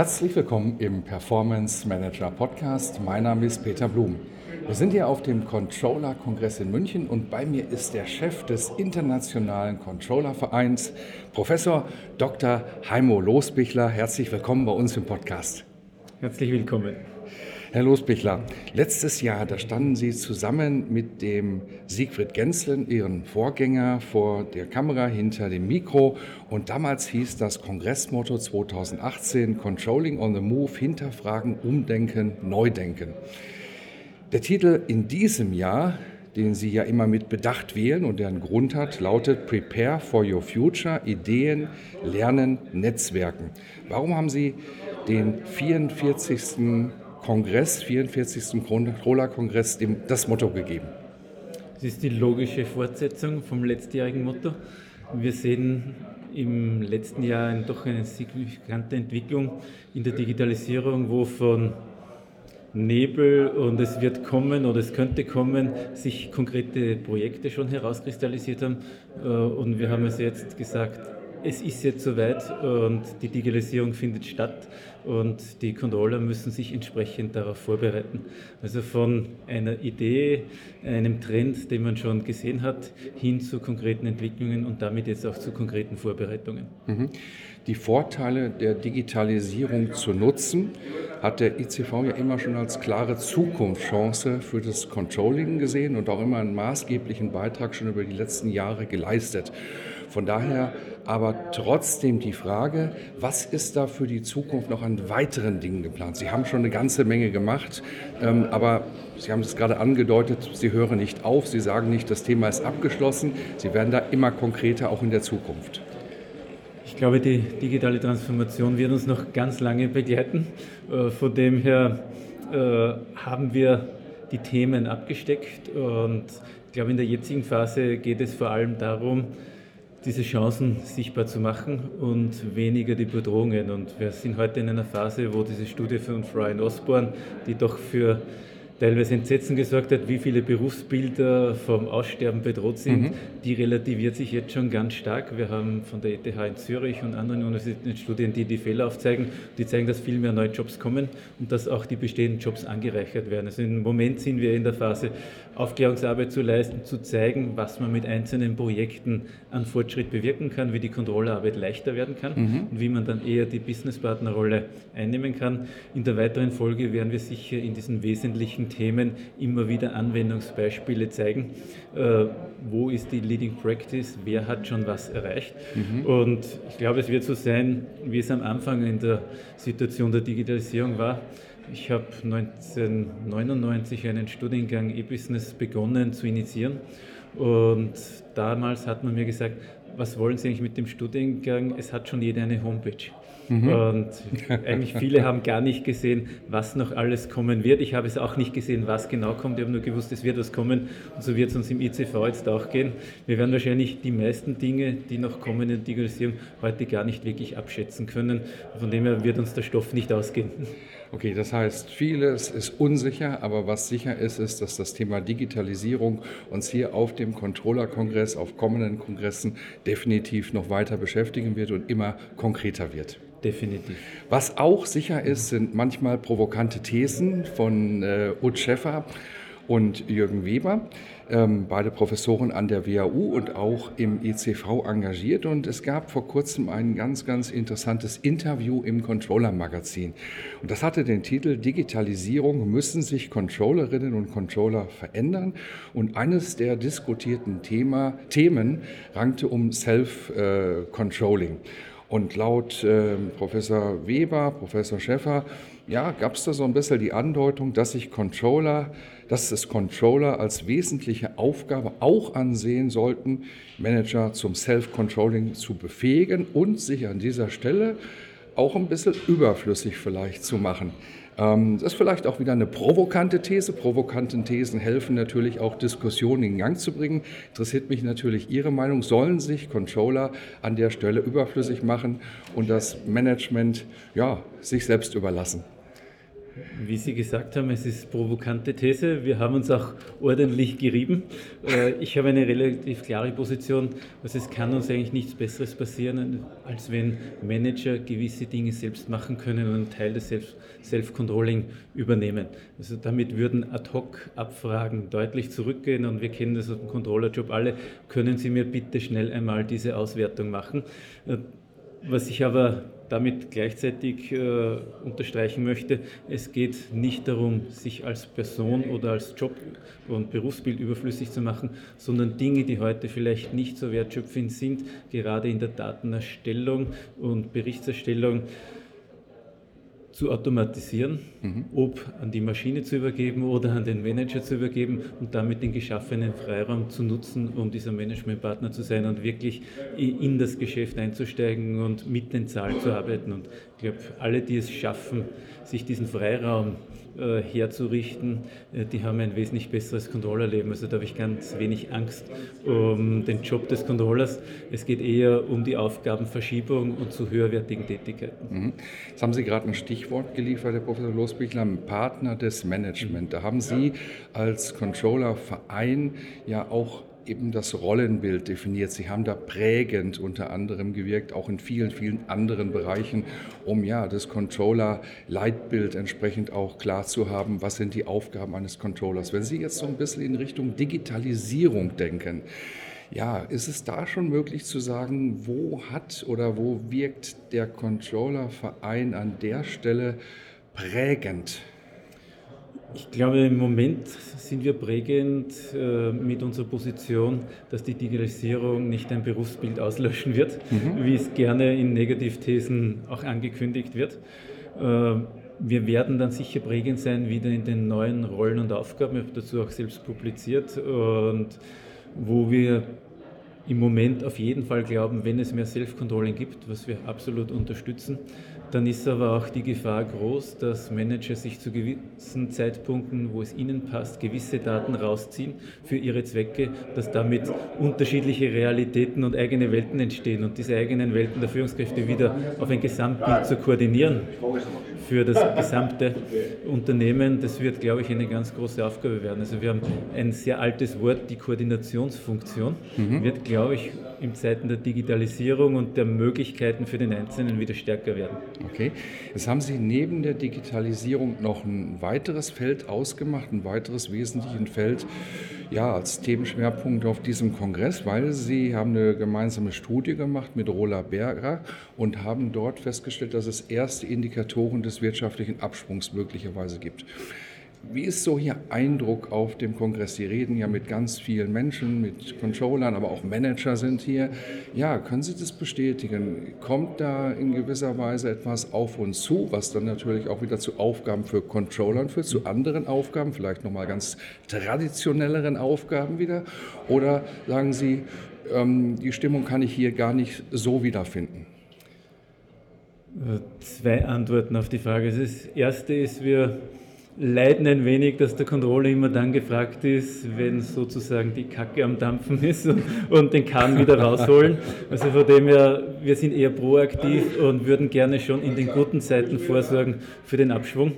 Herzlich willkommen im Performance Manager Podcast. Mein Name ist Peter Blum. Wir sind hier auf dem Controller-Kongress in München und bei mir ist der Chef des Internationalen Controller-Vereins, Professor Dr. Heimo Losbichler. Herzlich willkommen bei uns im Podcast. Herzlich willkommen. Herr Losbichler, letztes Jahr, da standen Sie zusammen mit dem Siegfried Genslen, Ihren Vorgänger, vor der Kamera hinter dem Mikro. Und damals hieß das Kongressmotto 2018 Controlling on the Move, hinterfragen, umdenken, neu denken. Der Titel in diesem Jahr, den Sie ja immer mit Bedacht wählen und der einen Grund hat, lautet Prepare for Your Future, Ideen, Lernen, Netzwerken. Warum haben Sie den 44. Kongress, 44. Controller-Kongress, das Motto gegeben? Das ist die logische Fortsetzung vom letztjährigen Motto. Wir sehen im letzten Jahr doch eine signifikante Entwicklung in der Digitalisierung, wo von Nebel und es wird kommen oder es könnte kommen, sich konkrete Projekte schon herauskristallisiert haben. Äh, und wir haben es jetzt gesagt, es ist jetzt soweit und die Digitalisierung findet statt und die Controller müssen sich entsprechend darauf vorbereiten. Also von einer Idee, einem Trend, den man schon gesehen hat, hin zu konkreten Entwicklungen und damit jetzt auch zu konkreten Vorbereitungen. Mhm. Die Vorteile der Digitalisierung zu nutzen, hat der ICV ja immer schon als klare Zukunftschance für das Controlling gesehen und auch immer einen maßgeblichen Beitrag schon über die letzten Jahre geleistet. Von daher aber trotzdem die Frage, was ist da für die Zukunft noch an weiteren Dingen geplant? Sie haben schon eine ganze Menge gemacht, ähm, aber Sie haben es gerade angedeutet, Sie hören nicht auf, Sie sagen nicht, das Thema ist abgeschlossen, Sie werden da immer konkreter auch in der Zukunft. Glaube, die digitale Transformation wird uns noch ganz lange begleiten. Äh, von dem her äh, haben wir die Themen abgesteckt und ich glaube, in der jetzigen Phase geht es vor allem darum, diese Chancen sichtbar zu machen und weniger die Bedrohungen. Und wir sind heute in einer Phase, wo diese Studie von Brian Osborne, die doch für teilweise Entsetzen gesorgt hat, wie viele Berufsbilder vom Aussterben bedroht sind, mhm. die relativiert sich jetzt schon ganz stark. Wir haben von der ETH in Zürich und anderen Universitäten Studien, die die Fehler aufzeigen, die zeigen, dass viel mehr neue Jobs kommen und dass auch die bestehenden Jobs angereichert werden. Also im Moment sind wir in der Phase, Aufklärungsarbeit zu leisten, zu zeigen, was man mit einzelnen Projekten an Fortschritt bewirken kann, wie die Kontrollarbeit leichter werden kann mhm. und wie man dann eher die Businesspartnerrolle einnehmen kann. In der weiteren Folge werden wir sicher in diesen wesentlichen Themen immer wieder Anwendungsbeispiele zeigen. Äh, wo ist die Leading Practice? Wer hat schon was erreicht? Mhm. Und ich glaube, es wird so sein, wie es am Anfang in der Situation der Digitalisierung war. Ich habe 1999 einen Studiengang E-Business begonnen zu initiieren. Und damals hat man mir gesagt, was wollen Sie eigentlich mit dem Studiengang? Es hat schon jeder eine Homepage. Mhm. Und eigentlich viele haben gar nicht gesehen, was noch alles kommen wird. Ich habe es auch nicht gesehen, was genau kommt. Ich habe nur gewusst, es wird was kommen. Und so wird es uns im ICV jetzt auch gehen. Wir werden wahrscheinlich die meisten Dinge, die noch kommen in der Digitalisierung, heute gar nicht wirklich abschätzen können. Von dem her wird uns der Stoff nicht ausgehen. Okay, das heißt, vieles ist unsicher, aber was sicher ist, ist, dass das Thema Digitalisierung uns hier auf dem Controller-Kongress, auf kommenden Kongressen definitiv noch weiter beschäftigen wird und immer konkreter wird. Definitiv. Was auch sicher ist, sind manchmal provokante Thesen von äh, Ut Schäffer und Jürgen Weber, ähm, beide Professoren an der WAU und auch im ECV engagiert. Und es gab vor kurzem ein ganz, ganz interessantes Interview im Controller-Magazin. Und das hatte den Titel Digitalisierung müssen sich Controllerinnen und Controller verändern. Und eines der diskutierten Thema, Themen rankte um Self-Controlling. Und laut äh, Professor Weber, Professor Schäffer, ja, gab es da so ein bisschen die Andeutung, dass sich Controller dass es Controller als wesentliche Aufgabe auch ansehen sollten, Manager zum Self-Controlling zu befähigen und sich an dieser Stelle auch ein bisschen überflüssig vielleicht zu machen. Ähm, das ist vielleicht auch wieder eine provokante These. Provokanten Thesen helfen natürlich auch Diskussionen in Gang zu bringen. Interessiert mich natürlich Ihre Meinung. Sollen sich Controller an der Stelle überflüssig machen und das Management ja, sich selbst überlassen? Wie Sie gesagt haben, es ist provokante These. Wir haben uns auch ordentlich gerieben. Äh, ich habe eine relativ klare Position. Also es kann uns eigentlich nichts Besseres passieren, als wenn Manager gewisse Dinge selbst machen können und einen Teil des Self-Controlling übernehmen. Also damit würden Ad-Hoc-Abfragen deutlich zurückgehen und wir kennen das aus dem Controllerjob alle. Können Sie mir bitte schnell einmal diese Auswertung machen? Was ich aber damit gleichzeitig äh, unterstreichen möchte, es geht nicht darum, sich als Person oder als Job und Berufsbild überflüssig zu machen, sondern Dinge, die heute vielleicht nicht so wertschöpfend sind, gerade in der Datenerstellung und Berichterstellung, zu automatisieren, mhm. ob an die Maschine zu übergeben oder an den Manager zu übergeben und damit den geschaffenen Freiraum zu nutzen, um dieser Managementpartner zu sein und wirklich in das Geschäft einzusteigen und mit den Zahlen zu arbeiten. Und ich glaube, alle, die es schaffen, sich diesen Freiraum äh, herzurichten, äh, die haben ein wesentlich besseres Controllerleben. Also da habe ich ganz wenig Angst um den Job des Controllers. Es geht eher um die Aufgabenverschiebung und zu höherwertigen Tätigkeiten. Mhm. Jetzt haben Sie gerade ein Stichwort geliefert, Herr Professor Losbichler, Partner des Management. Da haben Sie als Controllerverein ja auch eben das Rollenbild definiert. Sie haben da prägend unter anderem gewirkt, auch in vielen, vielen anderen Bereichen, um ja das Controller-Leitbild entsprechend auch klar zu haben, was sind die Aufgaben eines Controllers. Wenn Sie jetzt so ein bisschen in Richtung Digitalisierung denken, ja, ist es da schon möglich zu sagen, wo hat oder wo wirkt der Controller-Verein an der Stelle prägend? Ich glaube, im Moment sind wir prägend äh, mit unserer Position, dass die Digitalisierung nicht ein Berufsbild auslöschen wird, mhm. wie es gerne in Negativthesen auch angekündigt wird. Äh, wir werden dann sicher prägend sein wieder in den neuen Rollen und Aufgaben. Ich habe dazu auch selbst publiziert und wo wir im Moment auf jeden Fall glauben, wenn es mehr Self-Controlling gibt, was wir absolut unterstützen, dann ist aber auch die Gefahr groß, dass Manager sich zu gewissen Zeitpunkten, wo es ihnen passt, gewisse Daten rausziehen für ihre Zwecke, dass damit unterschiedliche Realitäten und eigene Welten entstehen und diese eigenen Welten der Führungskräfte wieder auf ein Gesamtbild zu koordinieren für das gesamte Unternehmen, das wird, glaube ich, eine ganz große Aufgabe werden. Also wir haben ein sehr altes Wort, die Koordinationsfunktion, mhm. wird, glaube ich, in Zeiten der Digitalisierung und der Möglichkeiten für den Einzelnen wieder stärker werden. Okay, jetzt haben Sie neben der Digitalisierung noch ein weiteres Feld ausgemacht, ein weiteres wesentliches Feld, ja, als Themenschwerpunkt auf diesem Kongress, weil Sie haben eine gemeinsame Studie gemacht mit Rola Berger und haben dort festgestellt, dass es erste Indikatoren des wirtschaftlichen Absprungs möglicherweise gibt. Wie ist so Ihr Eindruck auf dem Kongress? Sie reden ja mit ganz vielen Menschen, mit Controllern, aber auch Manager sind hier. Ja, können Sie das bestätigen? Kommt da in gewisser Weise etwas auf uns zu, was dann natürlich auch wieder zu Aufgaben für Controllern führt, zu anderen Aufgaben, vielleicht nochmal ganz traditionelleren Aufgaben wieder? Oder sagen Sie, ähm, die Stimmung kann ich hier gar nicht so wiederfinden? Äh, zwei Antworten auf die Frage. Das erste ist, wir leiden ein wenig, dass der Controller immer dann gefragt ist, wenn sozusagen die Kacke am Dampfen ist und, und den Kahn wieder rausholen. Also von dem her, wir sind eher proaktiv und würden gerne schon in den guten Zeiten vorsorgen für den Abschwung.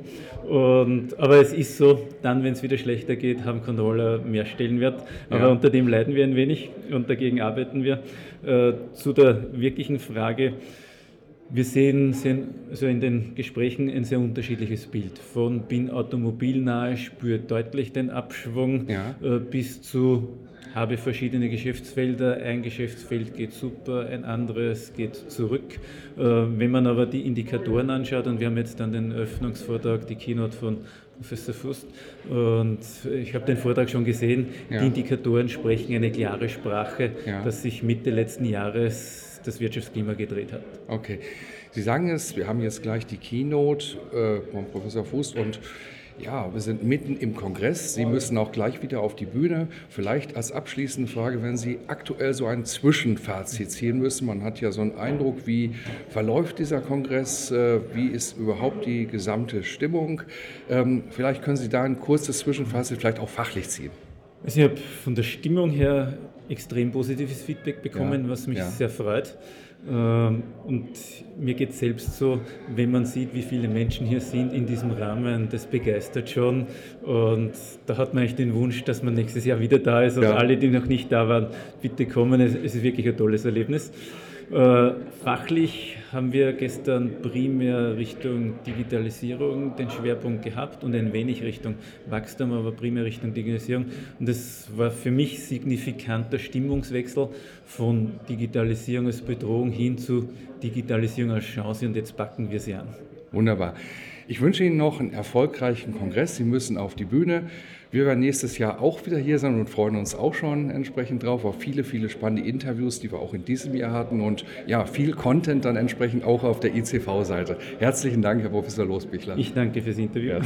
Und, aber es ist so, dann, wenn es wieder schlechter geht, haben Controller mehr Stellenwert. Aber ja. unter dem leiden wir ein wenig und dagegen arbeiten wir. Äh, zu der wirklichen Frage, wir sehen, sehen also in den Gesprächen ein sehr unterschiedliches Bild. Von bin automobilnahe, spüre deutlich den Abschwung ja. äh, bis zu habe verschiedene Geschäftsfelder. Ein Geschäftsfeld geht super, ein anderes geht zurück. Äh, wenn man aber die Indikatoren anschaut, und wir haben jetzt dann den Öffnungsvortrag, die Keynote von Professor Fust, und ich habe den Vortrag schon gesehen, ja. die Indikatoren sprechen eine klare Sprache, ja. dass sich Mitte letzten Jahres das Wirtschaftsklima gedreht hat. Okay. Sie sagen es, wir haben jetzt gleich die Keynote äh, von Professor Fuß und Ja, wir sind mitten im Kongress. Sie müssen auch gleich wieder auf die Bühne. Vielleicht als abschließende Frage, wenn Sie aktuell so ein Zwischenfazit ziehen müssen. Man hat ja so einen Eindruck, wie verläuft dieser Kongress? Äh, wie ist überhaupt die gesamte Stimmung? Ähm, vielleicht können Sie da ein kurzes Zwischenfazit vielleicht auch fachlich ziehen. Also ich habe von der Stimmung her extrem positives Feedback bekommen, ja, was mich ja. sehr freut. Ähm, und mir geht es selbst so, wenn man sieht, wie viele Menschen hier sind in diesem Rahmen, das begeistert schon. Und da hat man eigentlich den Wunsch, dass man nächstes Jahr wieder da ist. Und ja. alle, die noch nicht da waren, bitte kommen. Es ist wirklich ein tolles Erlebnis. Äh, fachlich haben wir gestern primär Richtung Digitalisierung den Schwerpunkt gehabt und ein wenig Richtung Wachstum, aber primär Richtung Digitalisierung. Und das war für mich signifikanter Stimmungswechsel von Digitalisierung als Bedrohung hin zu Digitalisierung als Chance und jetzt packen wir sie an. Wunderbar. Ich wünsche Ihnen noch einen erfolgreichen Kongress. Sie müssen auf die Bühne. Wir werden nächstes Jahr auch wieder hier sein und freuen uns auch schon entsprechend drauf auf viele, viele spannende Interviews, die wir auch in diesem Jahr hatten und ja, viel Content dann entsprechend auch auf der ICV-Seite. Herzlichen Dank, Herr Professor Losbichler. Ich danke fürs Interview. Ja.